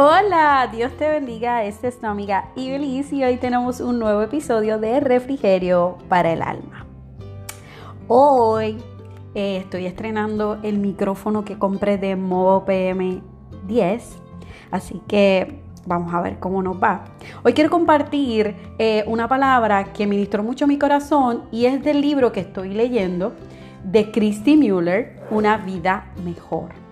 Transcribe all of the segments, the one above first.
Hola, Dios te bendiga. Esta es tu amiga Ibeliz y hoy tenemos un nuevo episodio de Refrigerio para el Alma. Hoy eh, estoy estrenando el micrófono que compré de Movo PM 10, así que vamos a ver cómo nos va. Hoy quiero compartir eh, una palabra que ministró mucho mi corazón y es del libro que estoy leyendo de Christy Mueller, Una vida mejor.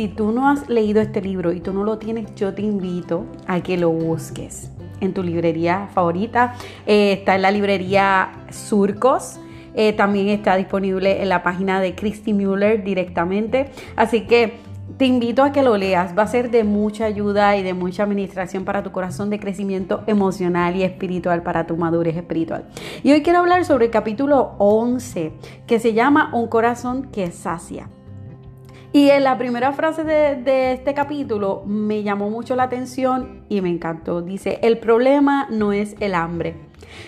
Si tú no has leído este libro y tú no lo tienes, yo te invito a que lo busques en tu librería favorita. Eh, está en la librería Surcos. Eh, también está disponible en la página de Christy Mueller directamente. Así que te invito a que lo leas. Va a ser de mucha ayuda y de mucha administración para tu corazón, de crecimiento emocional y espiritual para tu madurez espiritual. Y hoy quiero hablar sobre el capítulo 11, que se llama Un corazón que sacia. Y en la primera frase de, este capítulo me llamó mucho la atención y me encantó. Dice, el problema no es el hambre.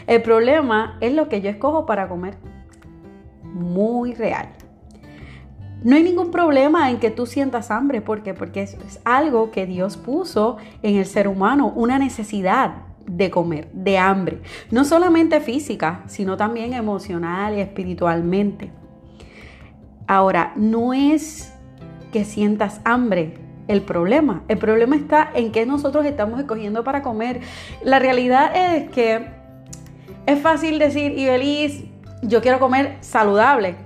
El problema es lo que yo escojo para comer. Muy real. No hay ningún problema en que tú sientas hambre. ¿Por qué? Porque eso es algo que Dios puso en el ser humano, una necesidad de comer, de hambre. No solamente física, sino también emocional y espiritualmente. Ahora, no es que sientas hambre. El problema, el problema está en que nosotros estamos escogiendo para comer. La realidad es que es fácil decir, y feliz, yo quiero comer saludable,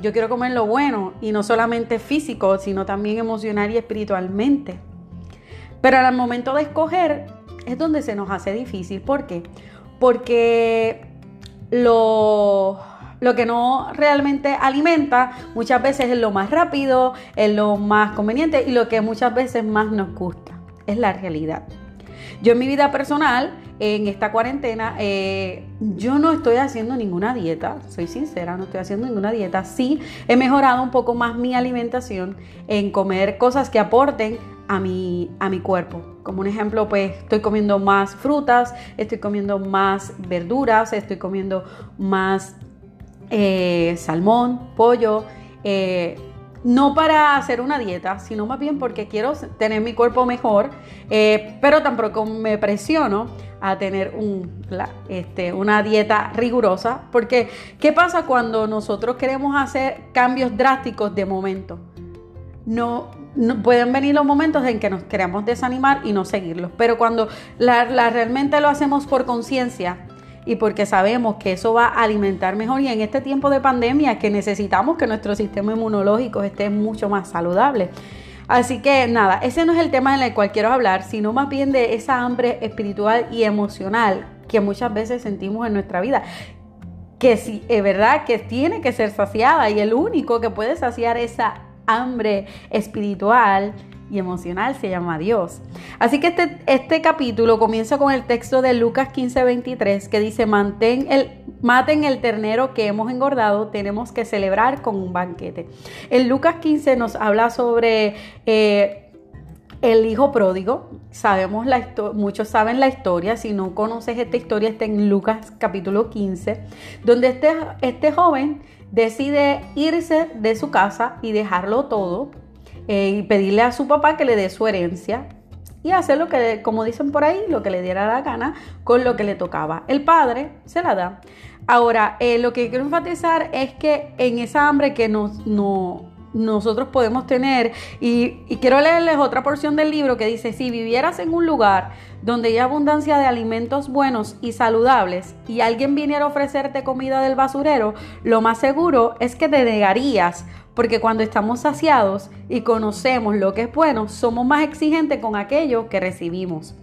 yo quiero comer lo bueno y no solamente físico, sino también emocional y espiritualmente. Pero al momento de escoger es donde se nos hace difícil. ¿Por qué? Porque lo lo que no realmente alimenta muchas veces es lo más rápido, es lo más conveniente y lo que muchas veces más nos gusta. Es la realidad. Yo en mi vida personal, en esta cuarentena, eh, yo no estoy haciendo ninguna dieta, soy sincera, no estoy haciendo ninguna dieta. Sí, he mejorado un poco más mi alimentación en comer cosas que aporten a mi, a mi cuerpo. Como un ejemplo, pues estoy comiendo más frutas, estoy comiendo más verduras, estoy comiendo más eh, salmón, pollo, eh, no para hacer una dieta, sino más bien porque quiero tener mi cuerpo mejor, eh, pero tampoco me presiono a tener este, una dieta rigurosa, porque ¿qué pasa cuando nosotros queremos hacer cambios drásticos de momento? No, pueden venir los momentos en que nos queremos desanimar y no seguirlos, pero cuando realmente lo hacemos por conciencia, y porque sabemos que eso va a alimentar mejor y en este tiempo de pandemia que necesitamos que nuestro sistema inmunológico esté mucho más saludable. Así que nada, ese no es el tema en el cual quiero hablar, sino más bien de esa hambre espiritual y emocional que muchas veces sentimos en nuestra vida. Que sí, es verdad que tiene que ser saciada y el único que puede saciar esa hambre espiritual y emocional se llama Dios. Así que este, este capítulo comienza con el texto de Lucas 15, 23 que dice, Mantén el, maten el ternero que hemos engordado, tenemos que celebrar con un banquete. En Lucas 15 nos habla sobre... Eh, el hijo pródigo, sabemos la muchos saben la historia, si no conoces esta historia está en Lucas capítulo 15, donde este, este joven decide irse de su casa y dejarlo todo eh, y pedirle a su papá que le dé su herencia y hacer lo que, como dicen por ahí, lo que le diera la gana con lo que le tocaba. El padre se la da. Ahora, eh, lo que quiero enfatizar es que en esa hambre que nos, no, nosotros podemos tener. Y, quiero leerles otra porción del libro que dice, si vivieras en un lugar donde hay abundancia de alimentos buenos y saludables y alguien viniera a ofrecerte comida del basurero, lo más seguro es que te negarías, porque cuando estamos saciados y conocemos lo que es bueno, somos más exigentes con aquello que recibimos.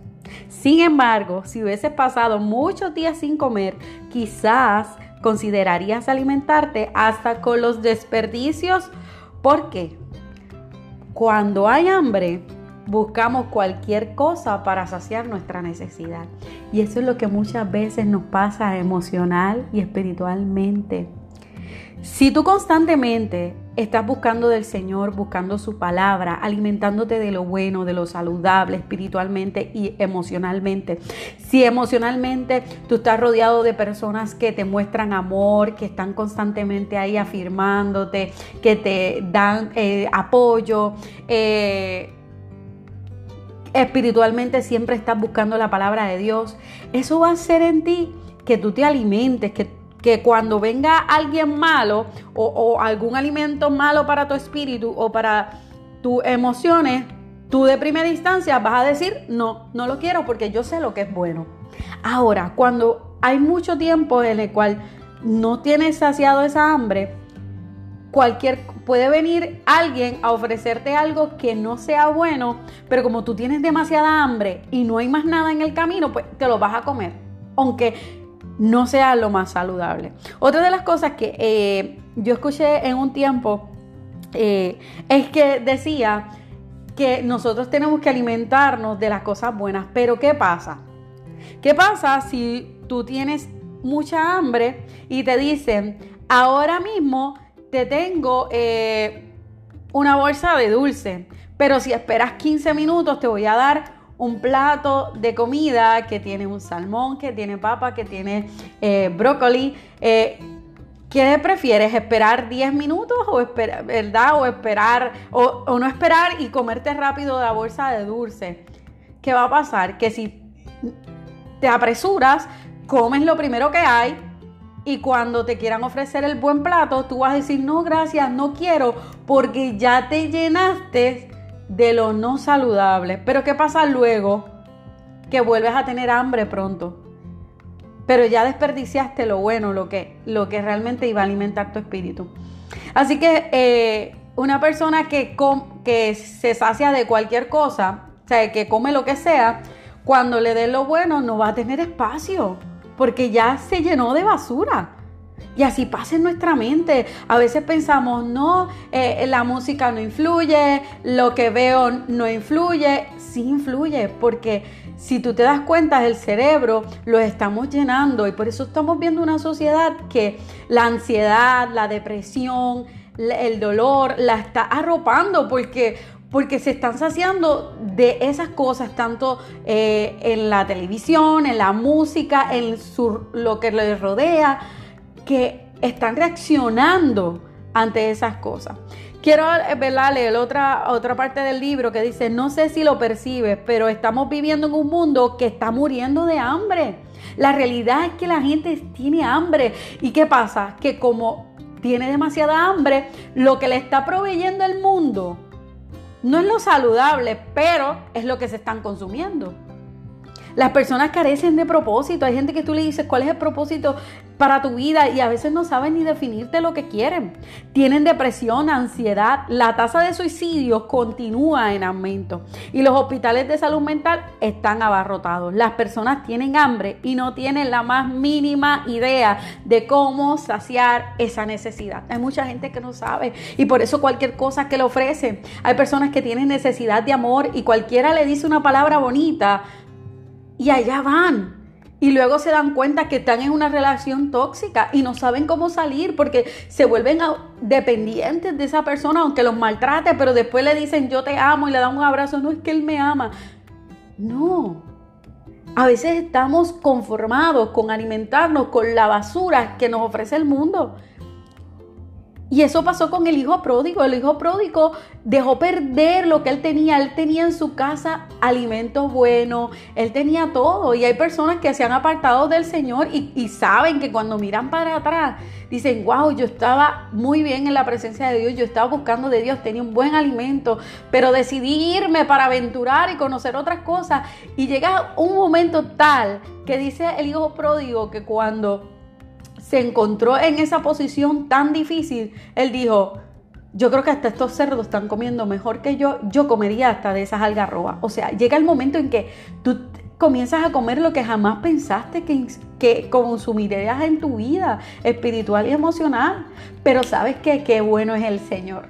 Sin embargo, si hubieses pasado muchos días sin comer, quizás considerarías alimentarte hasta con los desperdicios porque cuando hay hambre, buscamos cualquier cosa para saciar nuestra necesidad. Y eso es lo que muchas veces nos pasa emocional y espiritualmente. Si tú constantemente estás buscando del Señor, buscando su palabra, alimentándote de lo bueno, de lo saludable, espiritualmente y emocionalmente, si emocionalmente tú estás rodeado de personas que te muestran amor, que están constantemente ahí afirmándote, que te dan eh, apoyo, eh, espiritualmente siempre estás buscando la palabra de Dios, eso va a hacer en ti que tú te alimentes, que, que cuando venga alguien malo o, o algún alimento malo para tu espíritu o para tus emociones, tú de primera instancia vas a decir, no, no lo quiero porque yo sé lo que es bueno. Ahora, cuando hay mucho tiempo en el cual no tienes saciado esa hambre, cualquier puede venir alguien a ofrecerte algo que no sea bueno, pero como tú tienes demasiada hambre y no hay más nada en el camino, pues te lo vas a comer, aunque no sea lo más saludable. Otra de las cosas que eh, yo escuché en un tiempo eh, es que decía que nosotros tenemos que alimentarnos de las cosas buenas, pero ¿qué pasa? ¿Qué pasa si tú tienes mucha hambre y te dicen, ahora mismo te tengo eh, una bolsa de dulce, pero si esperas 15 minutos te voy a dar un plato de comida que tiene un salmón, que tiene papa, que tiene eh, brócoli. Eh, ¿Qué prefieres? ¿Esperar 10 minutos o esperar, verdad? O esperar, o, o, no esperar y comerte rápido la bolsa de dulce. ¿Qué va a pasar? Que si te apresuras, comes lo primero que hay y cuando te quieran ofrecer el buen plato, tú vas a decir, no, gracias, no quiero, porque ya te llenaste de lo no saludable. Pero ¿qué pasa luego? Que vuelves a tener hambre pronto. Pero ya desperdiciaste lo bueno, lo que, lo que realmente iba a alimentar tu espíritu. Así que eh, una persona que, que se sacia de cualquier cosa, o sea, que come lo que sea, cuando le dé lo bueno no va a tener espacio, porque ya se llenó de basura. Y así pasa en nuestra mente. A veces pensamos, no, eh, la música no influye, lo que veo no influye. Sí influye, porque si tú te das cuenta, el cerebro lo estamos llenando y por eso estamos viendo una sociedad que la ansiedad, la depresión, el dolor la está arropando porque porque se están saciando de esas cosas, tanto eh, en la televisión, en la música, en lo que les rodea que están reaccionando ante esas cosas. Quiero ¿verdad? leer otra, otra parte del libro que dice, no sé si lo percibes, pero estamos viviendo en un mundo que está muriendo de hambre. La realidad es que la gente tiene hambre. ¿Y qué pasa? Que como tiene demasiada hambre, lo que le está proveyendo el mundo no es lo saludable, pero es lo que se están consumiendo. Las personas carecen de propósito. Hay gente que tú le dices cuál es el propósito para tu vida y a veces no saben ni definirte lo que quieren. Tienen depresión, ansiedad. La tasa de suicidios continúa en aumento y los hospitales de salud mental están abarrotados. Las personas tienen hambre y no tienen la más mínima idea de cómo saciar esa necesidad. Hay mucha gente que no sabe y por eso cualquier cosa que le ofrecen. Hay personas que tienen necesidad de amor y cualquiera le dice una palabra bonita y allá van. Y luego se dan cuenta que están en una relación tóxica y no saben cómo salir porque se vuelven dependientes de esa persona, aunque los maltrate, pero después le dicen yo te amo y le dan un abrazo. No es que él me ama. No. A veces estamos conformados con alimentarnos con la basura que nos ofrece el mundo. Y eso pasó con el hijo pródigo. El hijo pródigo dejó perder lo que él tenía. Él tenía en su casa alimentos buenos, él tenía todo. Y hay personas que se han apartado del Señor y, saben que cuando miran para atrás, dicen, wow, yo estaba muy bien en la presencia de Dios, yo estaba buscando de Dios, tenía un buen alimento, pero decidí irme para aventurar y conocer otras cosas. Y llega un momento tal que dice el hijo pródigo que cuando se encontró en esa posición tan difícil, él dijo, yo creo que hasta estos cerdos están comiendo mejor que yo, yo comería hasta de esas algarrobas. O sea, llega el momento en que tú comienzas a comer lo que jamás pensaste que, que consumirías en tu vida espiritual y emocional. Pero sabes que qué bueno es el Señor.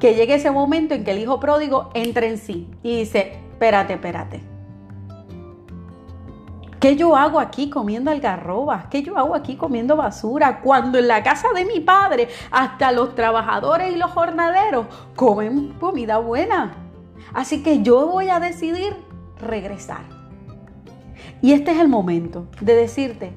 Que llegue ese momento en que el hijo pródigo entra en sí y dice, espérate, espérate ¿Qué yo hago aquí comiendo algarrobas? ¿Qué yo hago aquí comiendo basura? Cuando en la casa de mi padre hasta los trabajadores y los jornaleros comen comida buena. Así que yo voy a decidir regresar. Y este es el momento de decirte,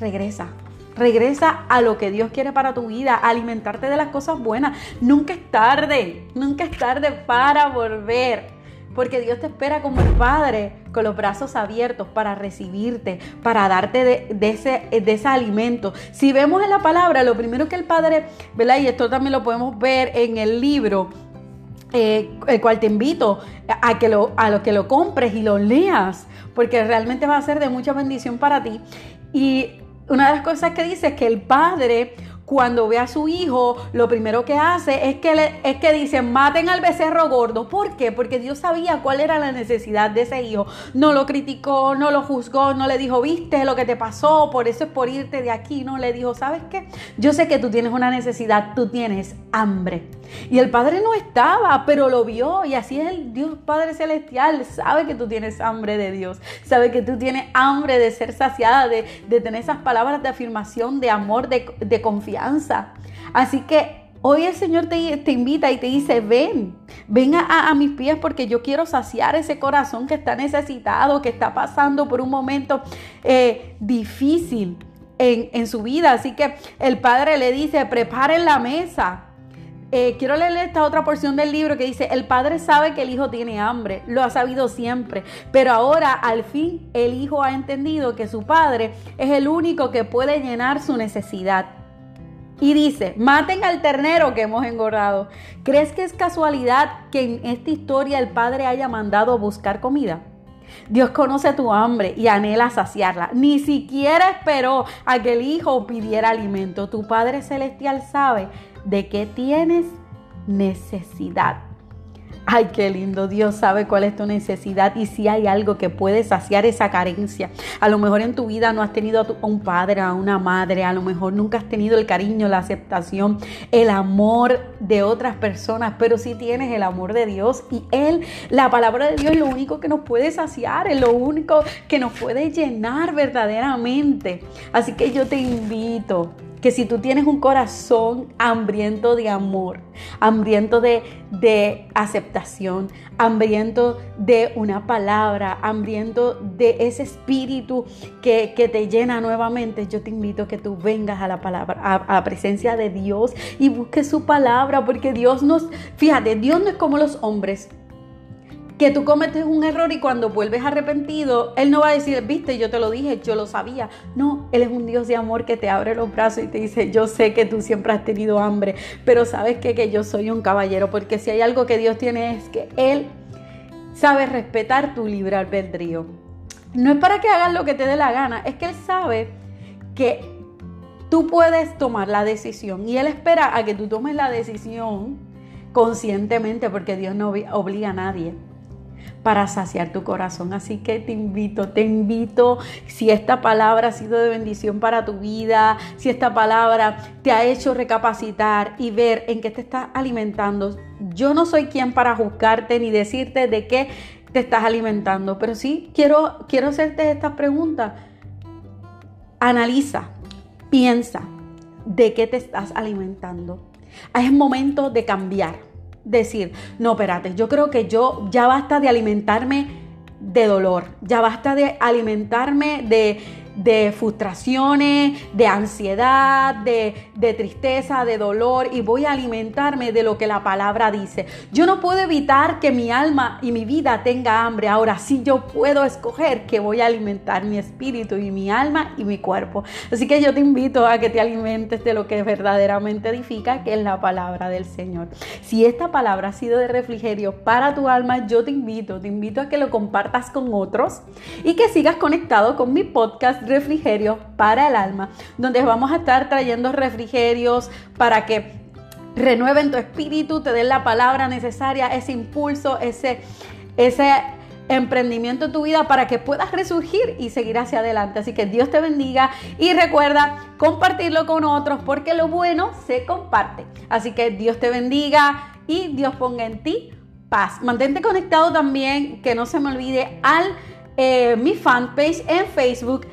regresa. Regresa a lo que Dios quiere para tu vida, alimentarte de las cosas buenas. Nunca es tarde, nunca es tarde para volver. Porque Dios te espera como el Padre, con los brazos abiertos para recibirte, para darte de, ese, alimento. Si vemos en la palabra, lo primero que el Padre, ¿verdad? Y esto también lo podemos ver en el libro, eh, el cual te invito a que lo, a que lo compres y lo leas, porque realmente va a ser de mucha bendición para ti. Y una de las cosas que dice es que el Padre cuando ve a su hijo, lo primero que hace es que, le, es que dice, maten al becerro gordo. ¿Por qué? Porque Dios sabía cuál era la necesidad de ese hijo. No lo criticó, no lo juzgó, no le dijo, viste lo que te pasó, por eso es por irte de aquí. No le dijo, ¿sabes qué? Yo sé que tú tienes una necesidad, tú tienes hambre. Y el Padre no estaba, pero lo vio. Y así es el Dios Padre Celestial. Sabe que tú tienes hambre de Dios. Sabe que tú tienes hambre de ser saciada, de, tener esas palabras de afirmación, de amor, de, confianza. Así que Hoy el Señor te, invita y te dice, ven, ven a, mis pies porque yo quiero saciar ese corazón que está necesitado, que está pasando por un momento eh, difícil en, en, su vida. Así que el Padre le dice, preparen la mesa. Eh, quiero leer esta otra porción del libro que dice, el padre sabe que el hijo tiene hambre, lo ha sabido siempre, pero ahora al fin el hijo ha entendido que su padre es el único que puede llenar su necesidad. Y dice, maten al ternero que hemos engordado. ¿Crees que es casualidad que en esta historia el padre haya mandado buscar comida? Dios conoce tu hambre y anhela saciarla. Ni siquiera esperó a que el hijo pidiera alimento. Tu Padre Celestial sabe de qué tienes necesidad. Ay, qué lindo. Dios sabe cuál es tu necesidad y si hay algo que puede saciar esa carencia. A lo mejor en tu vida no has tenido a, un padre, a una madre, a lo mejor nunca has tenido el cariño, la aceptación, el amor de otras personas, pero sí tienes el amor de Dios y Él, la palabra de Dios es lo único que nos puede saciar, es lo único que nos puede llenar verdaderamente. Así que yo te invito que si tú tienes un corazón hambriento de amor, hambriento de, aceptación, hambriento de una palabra, hambriento de ese espíritu que, te llena nuevamente, yo te invito a que tú vengas a la palabra, a la presencia de Dios y busques su palabra, porque Dios nos, fíjate, Dios no es como los hombres que tú cometes un error y cuando vuelves arrepentido, Él no va a decir, viste, yo te lo dije, yo lo sabía. No, Él es un Dios de amor que te abre los brazos y te dice, yo sé que tú siempre has tenido hambre, pero sabes que, que yo soy un caballero, porque si hay algo que Dios tiene es que Él sabe respetar tu libre albedrío. No es para que hagas lo que te dé la gana, es que Él sabe que tú puedes tomar la decisión y Él espera a que tú tomes la decisión conscientemente, porque Dios no obliga a nadie para saciar tu corazón. Así que te invito, te invito, si esta palabra ha sido de bendición para tu vida, si esta palabra te ha hecho recapacitar y ver en qué te estás alimentando. Yo no soy quien para juzgarte ni decirte de qué te estás alimentando, pero sí quiero, quiero hacerte estas preguntas. Analiza, piensa de qué te estás alimentando. Es momento de cambiar decir, no, espérate, yo creo que yo ya basta de alimentarme de dolor, ya basta de alimentarme de de frustraciones, de ansiedad, de, tristeza, de dolor y voy a alimentarme de lo que la palabra dice. Yo no puedo evitar que mi alma y mi vida tenga hambre. Ahora sí yo puedo escoger que voy a alimentar mi espíritu y mi alma y mi cuerpo. Así que yo te invito a que te alimentes de lo que verdaderamente edifica, que es la palabra del Señor. Si esta palabra ha sido de refrigerio para tu alma, yo te invito, te invito a que lo compartas con otros y que sigas conectado con mi podcast refrigerio para el alma, donde vamos a estar trayendo refrigerios para que renueven tu espíritu, te den la palabra necesaria, ese impulso, ese, ese emprendimiento en tu vida para que puedas resurgir y seguir hacia adelante. Así que Dios te bendiga y recuerda compartirlo con otros porque lo bueno se comparte. Así que Dios te bendiga y Dios ponga en ti paz. Mantente conectado también, que no se me olvide, al eh, mi fanpage en Facebook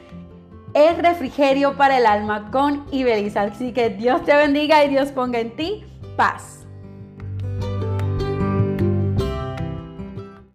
es refrigerio para el alma con Ibeliza. Así que Dios te bendiga y Dios ponga en ti paz.